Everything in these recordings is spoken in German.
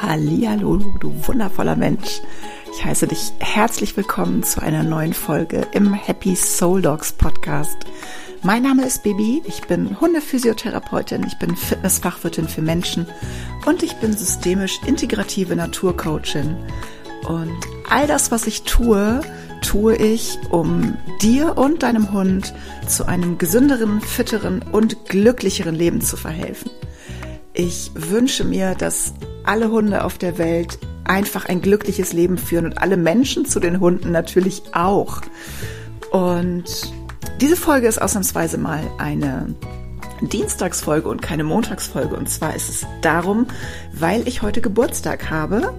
Hallihallo, du wundervoller Mensch. Ich heiße dich herzlich willkommen zu einer neuen Folge im Happy Soul Dogs Podcast. Mein Name ist Baby, ich bin Hundephysiotherapeutin, ich bin Fitnessfachwirtin für Menschen und ich bin systemisch integrative Naturcoachin. Und all das, was ich tue, tue ich, um dir und deinem Hund zu einem gesünderen, fitteren und glücklicheren Leben zu verhelfen. Ich wünsche mir, dass alle Hunde auf der Welt einfach ein glückliches Leben führen und alle Menschen zu den Hunden natürlich auch. Und diese Folge ist ausnahmsweise mal eine Dienstagsfolge und keine Montagsfolge. Und zwar ist es darum, weil ich heute Geburtstag habe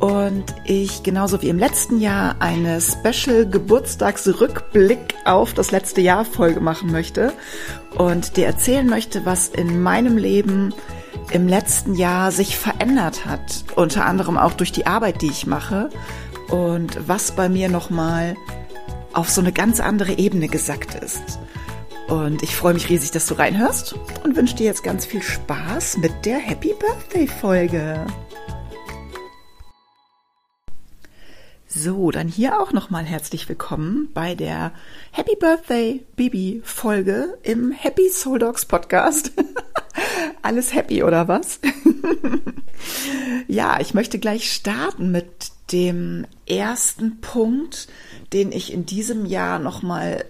und ich genauso wie im letzten Jahr eine Special Geburtstagsrückblick auf das letzte Jahr Folge machen möchte und dir erzählen möchte, was in meinem Leben im letzten Jahr sich verändert hat, unter anderem auch durch die Arbeit, die ich mache und was bei mir nochmal auf so eine ganz andere Ebene gesackt ist. Und ich freue mich riesig, dass du reinhörst und wünsche dir jetzt ganz viel Spaß mit der Happy Birthday Folge. So, dann hier auch nochmal herzlich willkommen bei der Happy Birthday Baby Folge im Happy Soul Dogs Podcast. Alles happy oder was? ja, ich möchte gleich starten mit dem ersten Punkt, den ich in diesem Jahr nochmal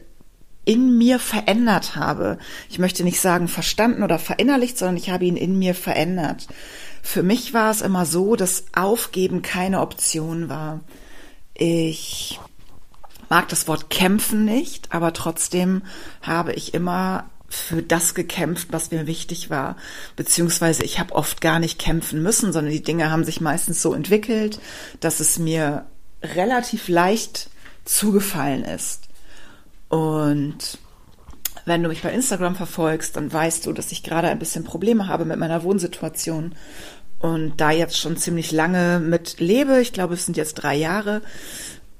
in mir verändert habe. Ich möchte nicht sagen verstanden oder verinnerlicht, sondern ich habe ihn in mir verändert. Für mich war es immer so, dass Aufgeben keine Option war. Ich mag das Wort kämpfen nicht, aber trotzdem habe ich immer für das gekämpft, was mir wichtig war. Beziehungsweise ich habe oft gar nicht kämpfen müssen, sondern die Dinge haben sich meistens so entwickelt, dass es mir relativ leicht zugefallen ist. Und wenn du mich bei Instagram verfolgst, dann weißt du, dass ich gerade ein bisschen Probleme habe mit meiner Wohnsituation und da jetzt schon ziemlich lange mit lebe. Ich glaube, es sind jetzt drei Jahre.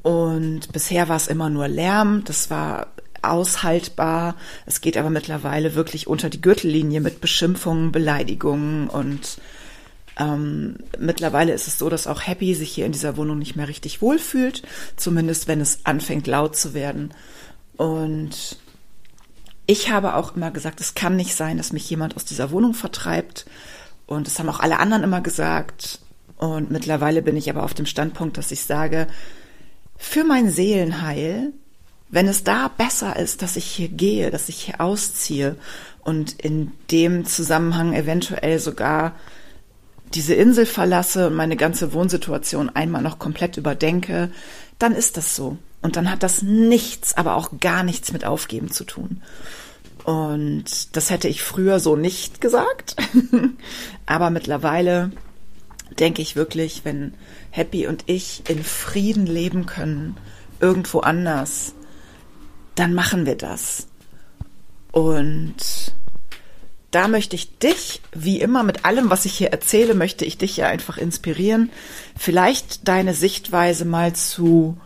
Und bisher war es immer nur Lärm. Das war aushaltbar. Es geht aber mittlerweile wirklich unter die Gürtellinie mit Beschimpfungen, Beleidigungen und ähm, mittlerweile ist es so, dass auch Happy sich hier in dieser Wohnung nicht mehr richtig wohlfühlt, zumindest wenn es anfängt laut zu werden. Und ich habe auch immer gesagt, es kann nicht sein, dass mich jemand aus dieser Wohnung vertreibt. Und das haben auch alle anderen immer gesagt. Und mittlerweile bin ich aber auf dem Standpunkt, dass ich sage, für mein Seelenheil, wenn es da besser ist, dass ich hier gehe, dass ich hier ausziehe und in dem Zusammenhang eventuell sogar diese Insel verlasse und meine ganze Wohnsituation einmal noch komplett überdenke, dann ist das so. Und dann hat das nichts, aber auch gar nichts mit Aufgeben zu tun. Und das hätte ich früher so nicht gesagt. Aber mittlerweile denke ich wirklich, wenn Happy und ich in Frieden leben können, irgendwo anders, dann machen wir das. Und da möchte ich dich, wie immer mit allem, was ich hier erzähle, möchte ich dich ja einfach inspirieren, vielleicht deine Sichtweise mal zu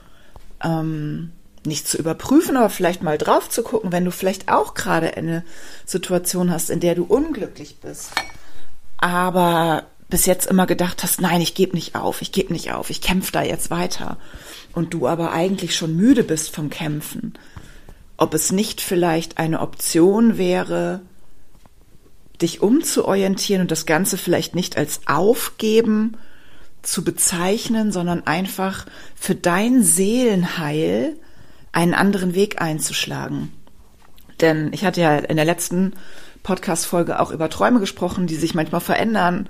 ähm, nicht zu überprüfen, aber vielleicht mal drauf zu gucken, wenn du vielleicht auch gerade eine Situation hast, in der du unglücklich bist, aber bis jetzt immer gedacht hast, nein, ich gebe nicht auf, ich gebe nicht auf, ich kämpfe da jetzt weiter und du aber eigentlich schon müde bist vom Kämpfen, ob es nicht vielleicht eine Option wäre, dich umzuorientieren und das Ganze vielleicht nicht als Aufgeben zu bezeichnen, sondern einfach für dein Seelenheil einen anderen Weg einzuschlagen. Denn ich hatte ja in der letzten Podcast-Folge auch über Träume gesprochen, die sich manchmal verändern.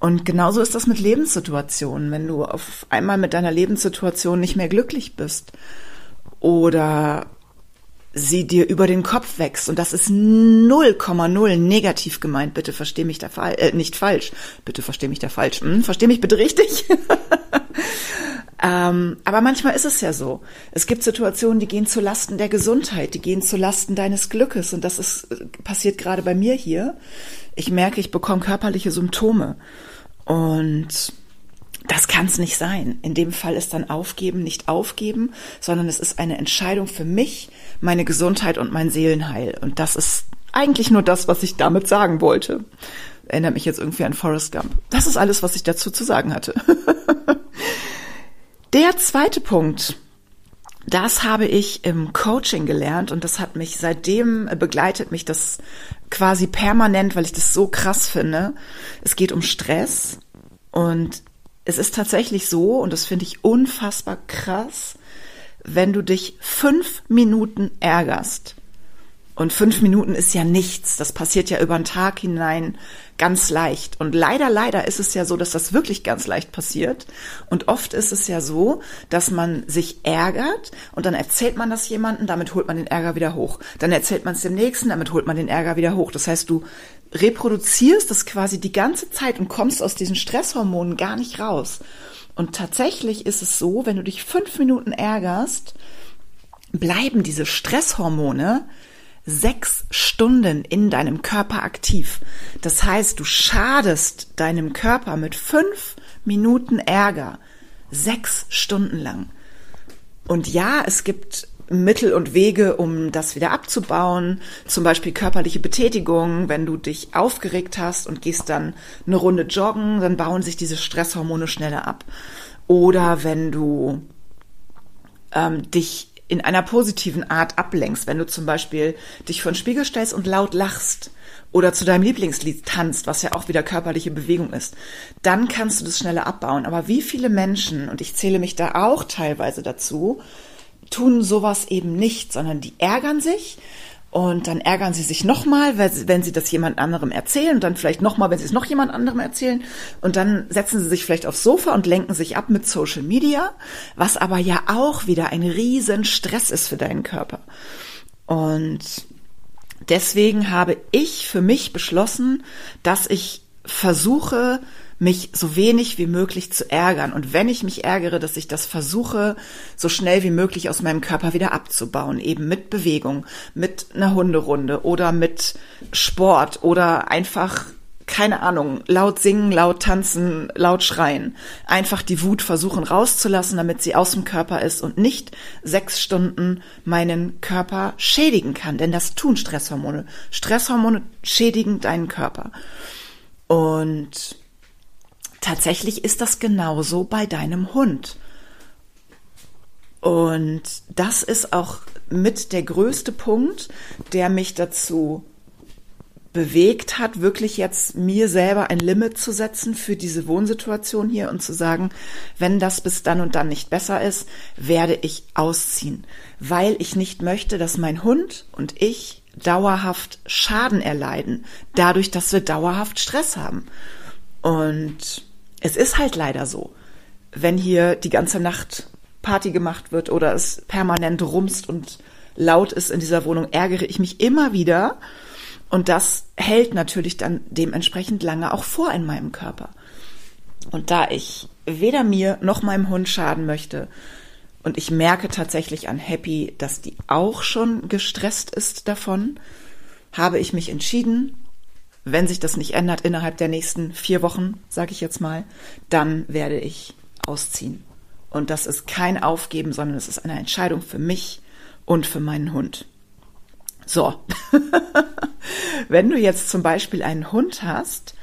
Und genauso ist das mit Lebenssituationen. Wenn du auf einmal mit deiner Lebenssituation nicht mehr glücklich bist oder sie dir über den Kopf wächst und das ist 0,0 negativ gemeint. Bitte versteh mich da falsch, äh, nicht falsch. Bitte versteh mich da falsch. Hm, versteh mich bitte richtig. Ähm, aber manchmal ist es ja so. Es gibt Situationen, die gehen zu Lasten der Gesundheit, die gehen zu Lasten deines Glückes. Und das ist, passiert gerade bei mir hier. Ich merke, ich bekomme körperliche Symptome. Und das kann es nicht sein. In dem Fall ist dann Aufgeben nicht Aufgeben, sondern es ist eine Entscheidung für mich, meine Gesundheit und mein Seelenheil. Und das ist eigentlich nur das, was ich damit sagen wollte. Erinnert mich jetzt irgendwie an Forrest Gump. Das ist alles, was ich dazu zu sagen hatte. Der zweite Punkt, das habe ich im Coaching gelernt und das hat mich seitdem begleitet mich das quasi permanent, weil ich das so krass finde. Es geht um Stress und es ist tatsächlich so und das finde ich unfassbar krass, wenn du dich fünf Minuten ärgerst. Und fünf Minuten ist ja nichts. Das passiert ja über den Tag hinein ganz leicht. Und leider, leider ist es ja so, dass das wirklich ganz leicht passiert. Und oft ist es ja so, dass man sich ärgert und dann erzählt man das jemandem, damit holt man den Ärger wieder hoch. Dann erzählt man es dem Nächsten, damit holt man den Ärger wieder hoch. Das heißt, du reproduzierst das quasi die ganze Zeit und kommst aus diesen Stresshormonen gar nicht raus. Und tatsächlich ist es so, wenn du dich fünf Minuten ärgerst, bleiben diese Stresshormone sechs Stunden in deinem Körper aktiv. Das heißt, du schadest deinem Körper mit fünf Minuten Ärger sechs Stunden lang. Und ja, es gibt Mittel und Wege, um das wieder abzubauen. Zum Beispiel körperliche Betätigung. Wenn du dich aufgeregt hast und gehst dann eine Runde joggen, dann bauen sich diese Stresshormone schneller ab. Oder wenn du ähm, dich in einer positiven Art ablenkst, wenn du zum Beispiel dich vor den Spiegel stellst und laut lachst oder zu deinem Lieblingslied tanzt, was ja auch wieder körperliche Bewegung ist, dann kannst du das schneller abbauen. Aber wie viele Menschen, und ich zähle mich da auch teilweise dazu, tun sowas eben nicht, sondern die ärgern sich und dann ärgern sie sich nochmal, wenn sie das jemand anderem erzählen und dann vielleicht nochmal, wenn sie es noch jemand anderem erzählen. Und dann setzen sie sich vielleicht aufs Sofa und lenken sich ab mit Social Media, was aber ja auch wieder ein riesen Stress ist für deinen Körper. Und deswegen habe ich für mich beschlossen, dass ich versuche, mich so wenig wie möglich zu ärgern. Und wenn ich mich ärgere, dass ich das versuche, so schnell wie möglich aus meinem Körper wieder abzubauen. Eben mit Bewegung, mit einer Hunderunde oder mit Sport oder einfach keine Ahnung, laut singen, laut tanzen, laut schreien. Einfach die Wut versuchen rauszulassen, damit sie aus dem Körper ist und nicht sechs Stunden meinen Körper schädigen kann. Denn das tun Stresshormone. Stresshormone schädigen deinen Körper. Und tatsächlich ist das genauso bei deinem Hund. Und das ist auch mit der größte Punkt, der mich dazu bewegt hat, wirklich jetzt mir selber ein Limit zu setzen für diese Wohnsituation hier und zu sagen, wenn das bis dann und dann nicht besser ist, werde ich ausziehen, weil ich nicht möchte, dass mein Hund und ich dauerhaft Schaden erleiden, dadurch, dass wir dauerhaft Stress haben. Und es ist halt leider so, wenn hier die ganze Nacht Party gemacht wird oder es permanent rumst und laut ist in dieser Wohnung, ärgere ich mich immer wieder. Und das hält natürlich dann dementsprechend lange auch vor in meinem Körper. Und da ich weder mir noch meinem Hund schaden möchte, und ich merke tatsächlich an Happy, dass die auch schon gestresst ist davon, habe ich mich entschieden, wenn sich das nicht ändert innerhalb der nächsten vier Wochen, sage ich jetzt mal, dann werde ich ausziehen. Und das ist kein Aufgeben, sondern es ist eine Entscheidung für mich und für meinen Hund. So, wenn du jetzt zum Beispiel einen Hund hast,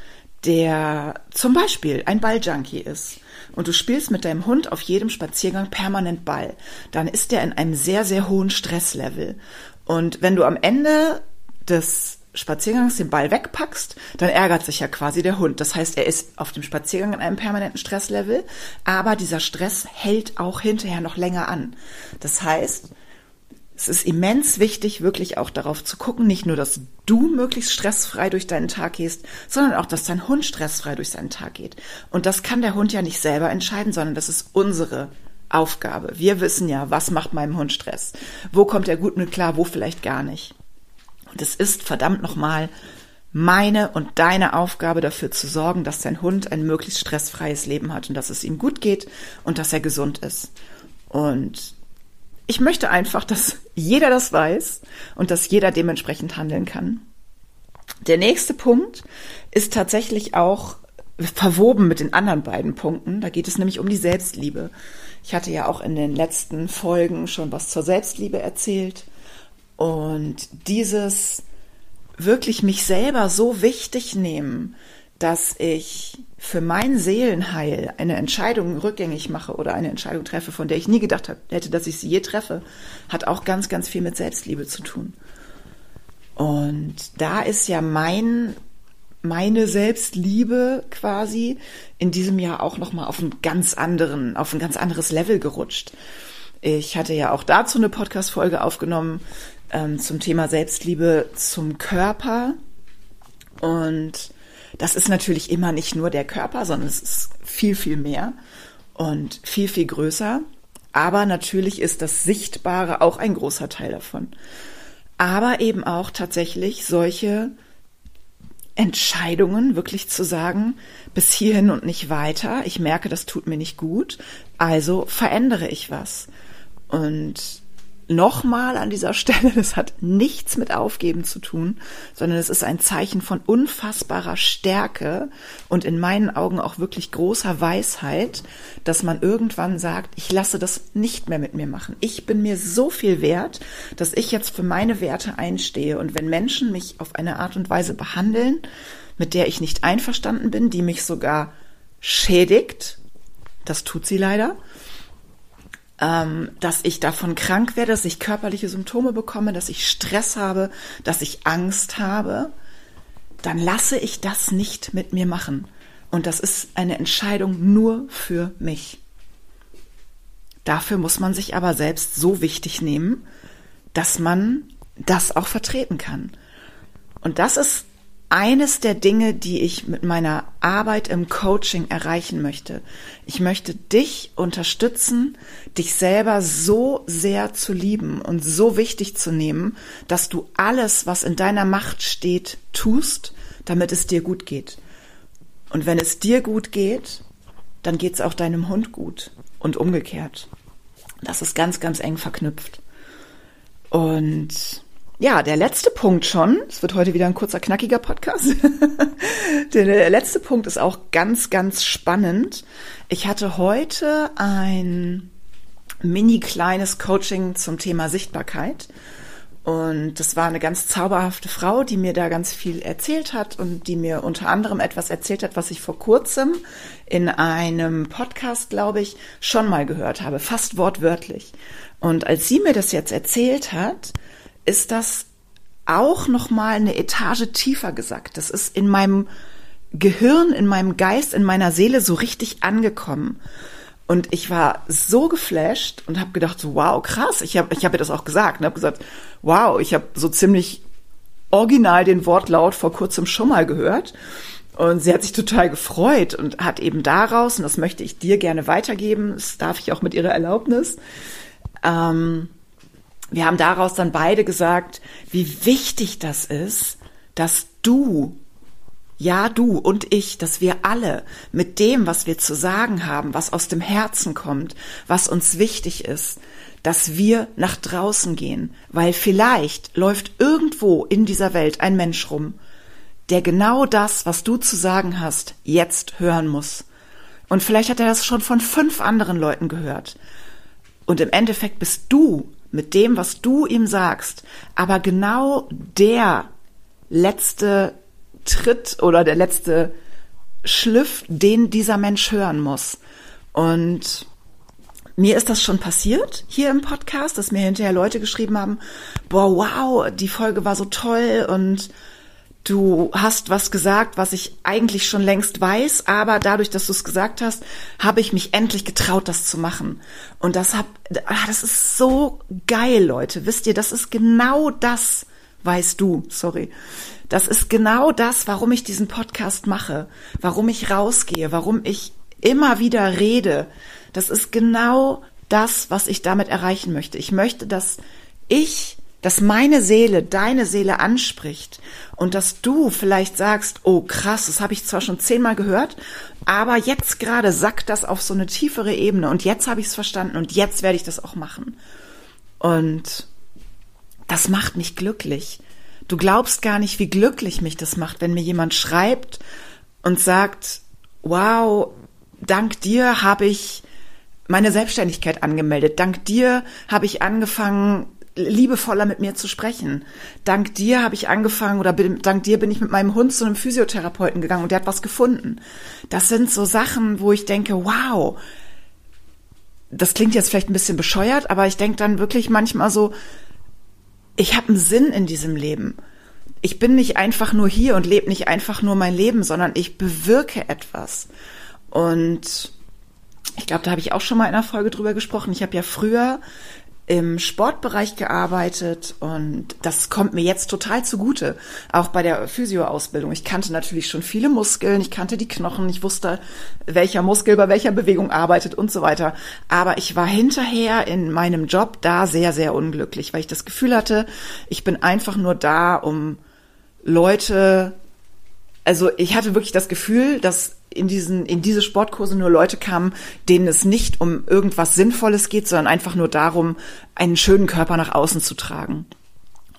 der zum Beispiel ein Balljunkie ist und du spielst mit deinem Hund auf jedem Spaziergang permanent Ball, dann ist der in einem sehr, sehr hohen Stresslevel. Und wenn du am Ende des Spaziergangs den Ball wegpackst, dann ärgert sich ja quasi der Hund. Das heißt, er ist auf dem Spaziergang in einem permanenten Stresslevel, aber dieser Stress hält auch hinterher noch länger an. Das heißt, es ist immens wichtig, wirklich auch darauf zu gucken, nicht nur, dass du möglichst stressfrei durch deinen Tag gehst, sondern auch, dass dein Hund stressfrei durch seinen Tag geht. Und das kann der Hund ja nicht selber entscheiden, sondern das ist unsere Aufgabe. Wir wissen ja, was macht meinem Hund Stress? Wo kommt er gut mit klar, wo vielleicht gar nicht? Und es ist verdammt nochmal meine und deine Aufgabe dafür zu sorgen, dass dein Hund ein möglichst stressfreies Leben hat und dass es ihm gut geht und dass er gesund ist. Und ich möchte einfach, dass jeder das weiß und dass jeder dementsprechend handeln kann. Der nächste Punkt ist tatsächlich auch verwoben mit den anderen beiden Punkten. Da geht es nämlich um die Selbstliebe. Ich hatte ja auch in den letzten Folgen schon was zur Selbstliebe erzählt. Und dieses wirklich mich selber so wichtig nehmen, dass ich für mein Seelenheil eine Entscheidung rückgängig mache oder eine Entscheidung treffe, von der ich nie gedacht hätte, dass ich sie je treffe, hat auch ganz, ganz viel mit Selbstliebe zu tun. Und da ist ja mein, meine Selbstliebe quasi in diesem Jahr auch nochmal auf einen ganz anderen, auf ein ganz anderes Level gerutscht. Ich hatte ja auch dazu eine Podcast-Folge aufgenommen ähm, zum Thema Selbstliebe zum Körper. Und das ist natürlich immer nicht nur der Körper, sondern es ist viel, viel mehr und viel, viel größer. Aber natürlich ist das Sichtbare auch ein großer Teil davon. Aber eben auch tatsächlich solche Entscheidungen wirklich zu sagen, bis hierhin und nicht weiter. Ich merke, das tut mir nicht gut. Also verändere ich was. Und nochmal an dieser Stelle, das hat nichts mit Aufgeben zu tun, sondern es ist ein Zeichen von unfassbarer Stärke und in meinen Augen auch wirklich großer Weisheit, dass man irgendwann sagt, ich lasse das nicht mehr mit mir machen. Ich bin mir so viel wert, dass ich jetzt für meine Werte einstehe und wenn Menschen mich auf eine Art und Weise behandeln, mit der ich nicht einverstanden bin, die mich sogar schädigt, das tut sie leider, ähm, dass ich davon krank werde, dass ich körperliche Symptome bekomme, dass ich Stress habe, dass ich Angst habe, dann lasse ich das nicht mit mir machen. Und das ist eine Entscheidung nur für mich. Dafür muss man sich aber selbst so wichtig nehmen, dass man das auch vertreten kann. Und das ist eines der Dinge, die ich mit meiner Arbeit im Coaching erreichen möchte. Ich möchte dich unterstützen, dich selber so sehr zu lieben und so wichtig zu nehmen, dass du alles, was in deiner Macht steht, tust, damit es dir gut geht. Und wenn es dir gut geht, dann geht es auch deinem Hund gut und umgekehrt. Das ist ganz, ganz eng verknüpft. Und ja, der letzte Punkt schon. Es wird heute wieder ein kurzer, knackiger Podcast. der letzte Punkt ist auch ganz, ganz spannend. Ich hatte heute ein mini kleines Coaching zum Thema Sichtbarkeit. Und das war eine ganz zauberhafte Frau, die mir da ganz viel erzählt hat und die mir unter anderem etwas erzählt hat, was ich vor kurzem in einem Podcast, glaube ich, schon mal gehört habe, fast wortwörtlich. Und als sie mir das jetzt erzählt hat, ist das auch noch mal eine Etage tiefer gesagt. Das ist in meinem Gehirn, in meinem Geist, in meiner Seele so richtig angekommen. Und ich war so geflasht und habe gedacht, so, wow, krass. Ich habe ich hab ihr das auch gesagt und habe gesagt, wow, ich habe so ziemlich original den Wortlaut vor kurzem schon mal gehört. Und sie hat sich total gefreut und hat eben daraus, und das möchte ich dir gerne weitergeben, das darf ich auch mit ihrer Erlaubnis, ähm, wir haben daraus dann beide gesagt, wie wichtig das ist, dass du, ja du und ich, dass wir alle mit dem, was wir zu sagen haben, was aus dem Herzen kommt, was uns wichtig ist, dass wir nach draußen gehen, weil vielleicht läuft irgendwo in dieser Welt ein Mensch rum, der genau das, was du zu sagen hast, jetzt hören muss. Und vielleicht hat er das schon von fünf anderen Leuten gehört. Und im Endeffekt bist du mit dem, was du ihm sagst, aber genau der letzte Tritt oder der letzte Schliff, den dieser Mensch hören muss. Und mir ist das schon passiert hier im Podcast, dass mir hinterher Leute geschrieben haben, boah, wow, die Folge war so toll und du hast was gesagt, was ich eigentlich schon längst weiß, aber dadurch, dass du es gesagt hast, habe ich mich endlich getraut, das zu machen. Und das hab, ah, das ist so geil, Leute. Wisst ihr, das ist genau das, weißt du, sorry. Das ist genau das, warum ich diesen Podcast mache, warum ich rausgehe, warum ich immer wieder rede. Das ist genau das, was ich damit erreichen möchte. Ich möchte, dass ich dass meine Seele deine Seele anspricht und dass du vielleicht sagst, oh krass, das habe ich zwar schon zehnmal gehört, aber jetzt gerade sackt das auf so eine tiefere Ebene und jetzt habe ich es verstanden und jetzt werde ich das auch machen. Und das macht mich glücklich. Du glaubst gar nicht, wie glücklich mich das macht, wenn mir jemand schreibt und sagt, wow, dank dir habe ich meine Selbstständigkeit angemeldet. Dank dir habe ich angefangen, liebevoller mit mir zu sprechen. Dank dir habe ich angefangen oder bin, dank dir bin ich mit meinem Hund zu einem Physiotherapeuten gegangen und der hat was gefunden. Das sind so Sachen, wo ich denke, wow, das klingt jetzt vielleicht ein bisschen bescheuert, aber ich denke dann wirklich manchmal so, ich habe einen Sinn in diesem Leben. Ich bin nicht einfach nur hier und lebe nicht einfach nur mein Leben, sondern ich bewirke etwas. Und ich glaube, da habe ich auch schon mal in einer Folge drüber gesprochen. Ich habe ja früher im Sportbereich gearbeitet und das kommt mir jetzt total zugute, auch bei der Physioausbildung. Ich kannte natürlich schon viele Muskeln, ich kannte die Knochen, ich wusste, welcher Muskel bei welcher Bewegung arbeitet und so weiter. Aber ich war hinterher in meinem Job da sehr, sehr unglücklich, weil ich das Gefühl hatte, ich bin einfach nur da, um Leute, also ich hatte wirklich das Gefühl, dass in diesen, in diese Sportkurse nur Leute kamen, denen es nicht um irgendwas Sinnvolles geht, sondern einfach nur darum, einen schönen Körper nach außen zu tragen.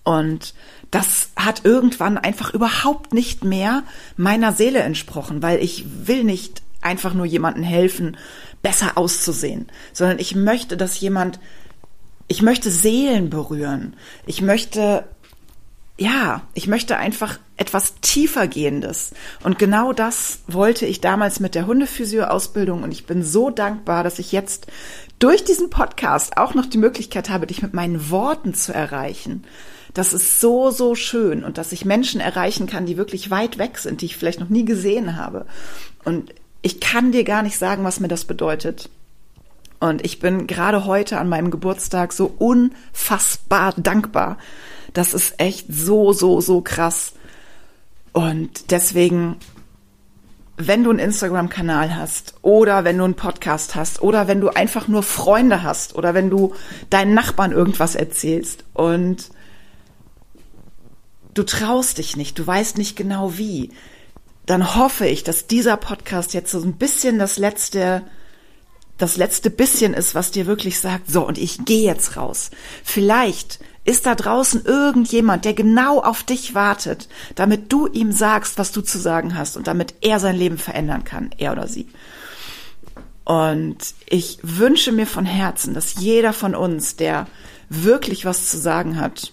Und das hat irgendwann einfach überhaupt nicht mehr meiner Seele entsprochen, weil ich will nicht einfach nur jemandem helfen, besser auszusehen, sondern ich möchte, dass jemand, ich möchte Seelen berühren. Ich möchte ja, ich möchte einfach etwas tiefer gehendes. Und genau das wollte ich damals mit der Hundephysio-Ausbildung. Und ich bin so dankbar, dass ich jetzt durch diesen Podcast auch noch die Möglichkeit habe, dich mit meinen Worten zu erreichen. Das ist so, so schön. Und dass ich Menschen erreichen kann, die wirklich weit weg sind, die ich vielleicht noch nie gesehen habe. Und ich kann dir gar nicht sagen, was mir das bedeutet. Und ich bin gerade heute an meinem Geburtstag so unfassbar dankbar, das ist echt so, so, so krass. Und deswegen, wenn du einen Instagram-Kanal hast oder wenn du einen Podcast hast oder wenn du einfach nur Freunde hast oder wenn du deinen Nachbarn irgendwas erzählst und du traust dich nicht, du weißt nicht genau wie, dann hoffe ich, dass dieser Podcast jetzt so ein bisschen das letzte das letzte bisschen ist, was dir wirklich sagt, so und ich gehe jetzt raus. Vielleicht ist da draußen irgendjemand, der genau auf dich wartet, damit du ihm sagst, was du zu sagen hast und damit er sein Leben verändern kann, er oder sie. Und ich wünsche mir von Herzen, dass jeder von uns, der wirklich was zu sagen hat,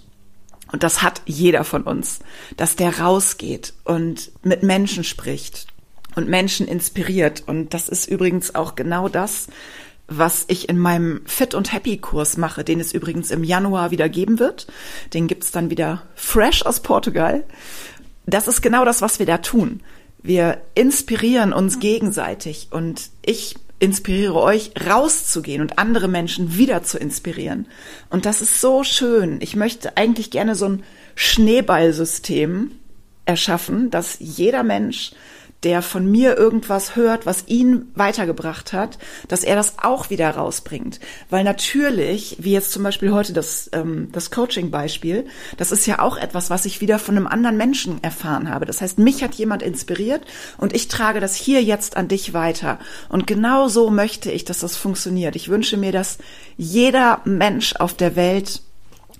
und das hat jeder von uns, dass der rausgeht und mit Menschen spricht und Menschen inspiriert. Und das ist übrigens auch genau das, was ich in meinem Fit und Happy Kurs mache, den es übrigens im Januar wieder geben wird. Den gibt's dann wieder fresh aus Portugal. Das ist genau das, was wir da tun. Wir inspirieren uns gegenseitig und ich inspiriere euch, rauszugehen und andere Menschen wieder zu inspirieren. Und das ist so schön. Ich möchte eigentlich gerne so ein Schneeballsystem erschaffen, dass jeder Mensch der von mir irgendwas hört, was ihn weitergebracht hat, dass er das auch wieder rausbringt. Weil natürlich, wie jetzt zum Beispiel heute das, ähm, das Coaching-Beispiel, das ist ja auch etwas, was ich wieder von einem anderen Menschen erfahren habe. Das heißt, mich hat jemand inspiriert und ich trage das hier jetzt an dich weiter. Und genau so möchte ich, dass das funktioniert. Ich wünsche mir, dass jeder Mensch auf der Welt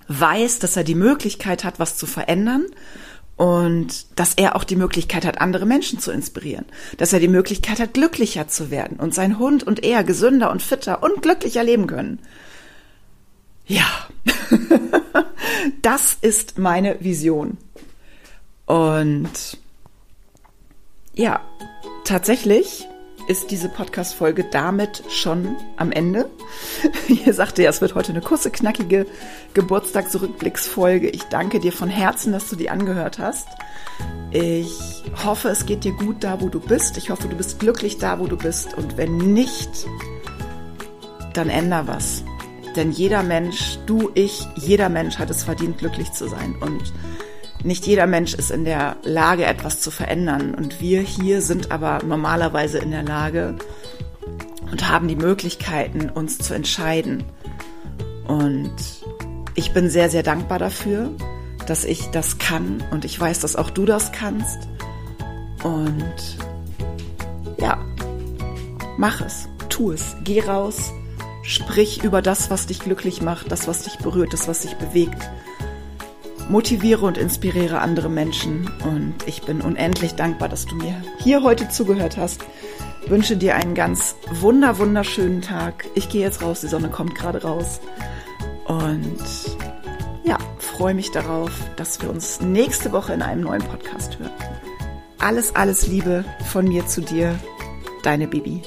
weiß, dass er die Möglichkeit hat, was zu verändern und dass er auch die Möglichkeit hat, andere Menschen zu inspirieren, dass er die Möglichkeit hat, glücklicher zu werden und sein Hund und er gesünder und fitter und glücklicher leben können. Ja, das ist meine Vision. Und ja, tatsächlich ist diese Podcast-Folge damit schon am Ende. Ihr sagte ja, es wird heute eine kurze, knackige Geburtstagsrückblicksfolge. Ich danke dir von Herzen, dass du die angehört hast. Ich hoffe, es geht dir gut da, wo du bist. Ich hoffe, du bist glücklich da, wo du bist. Und wenn nicht, dann änder was. Denn jeder Mensch, du, ich, jeder Mensch hat es verdient, glücklich zu sein. Und nicht jeder Mensch ist in der Lage, etwas zu verändern. Und wir hier sind aber normalerweise in der Lage und haben die Möglichkeiten, uns zu entscheiden. Und ich bin sehr, sehr dankbar dafür, dass ich das kann. Und ich weiß, dass auch du das kannst. Und ja, mach es, tu es, geh raus, sprich über das, was dich glücklich macht, das, was dich berührt, das, was dich bewegt motiviere und inspiriere andere Menschen. Und ich bin unendlich dankbar, dass du mir hier heute zugehört hast. Wünsche dir einen ganz wunder, wunderschönen Tag. Ich gehe jetzt raus, die Sonne kommt gerade raus. Und freue mich darauf, dass wir uns nächste Woche in einem neuen Podcast hören. Alles, alles Liebe von mir zu dir, deine Bibi.